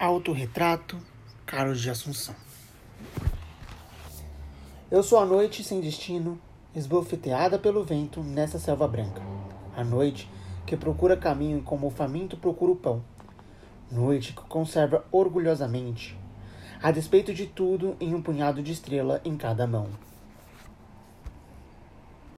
Autorretrato, Carlos de Assunção. Eu sou a noite sem destino, esbofeteada pelo vento nessa selva branca. A noite que procura caminho como o faminto procura o pão. Noite que conserva orgulhosamente, a despeito de tudo, em um punhado de estrela em cada mão.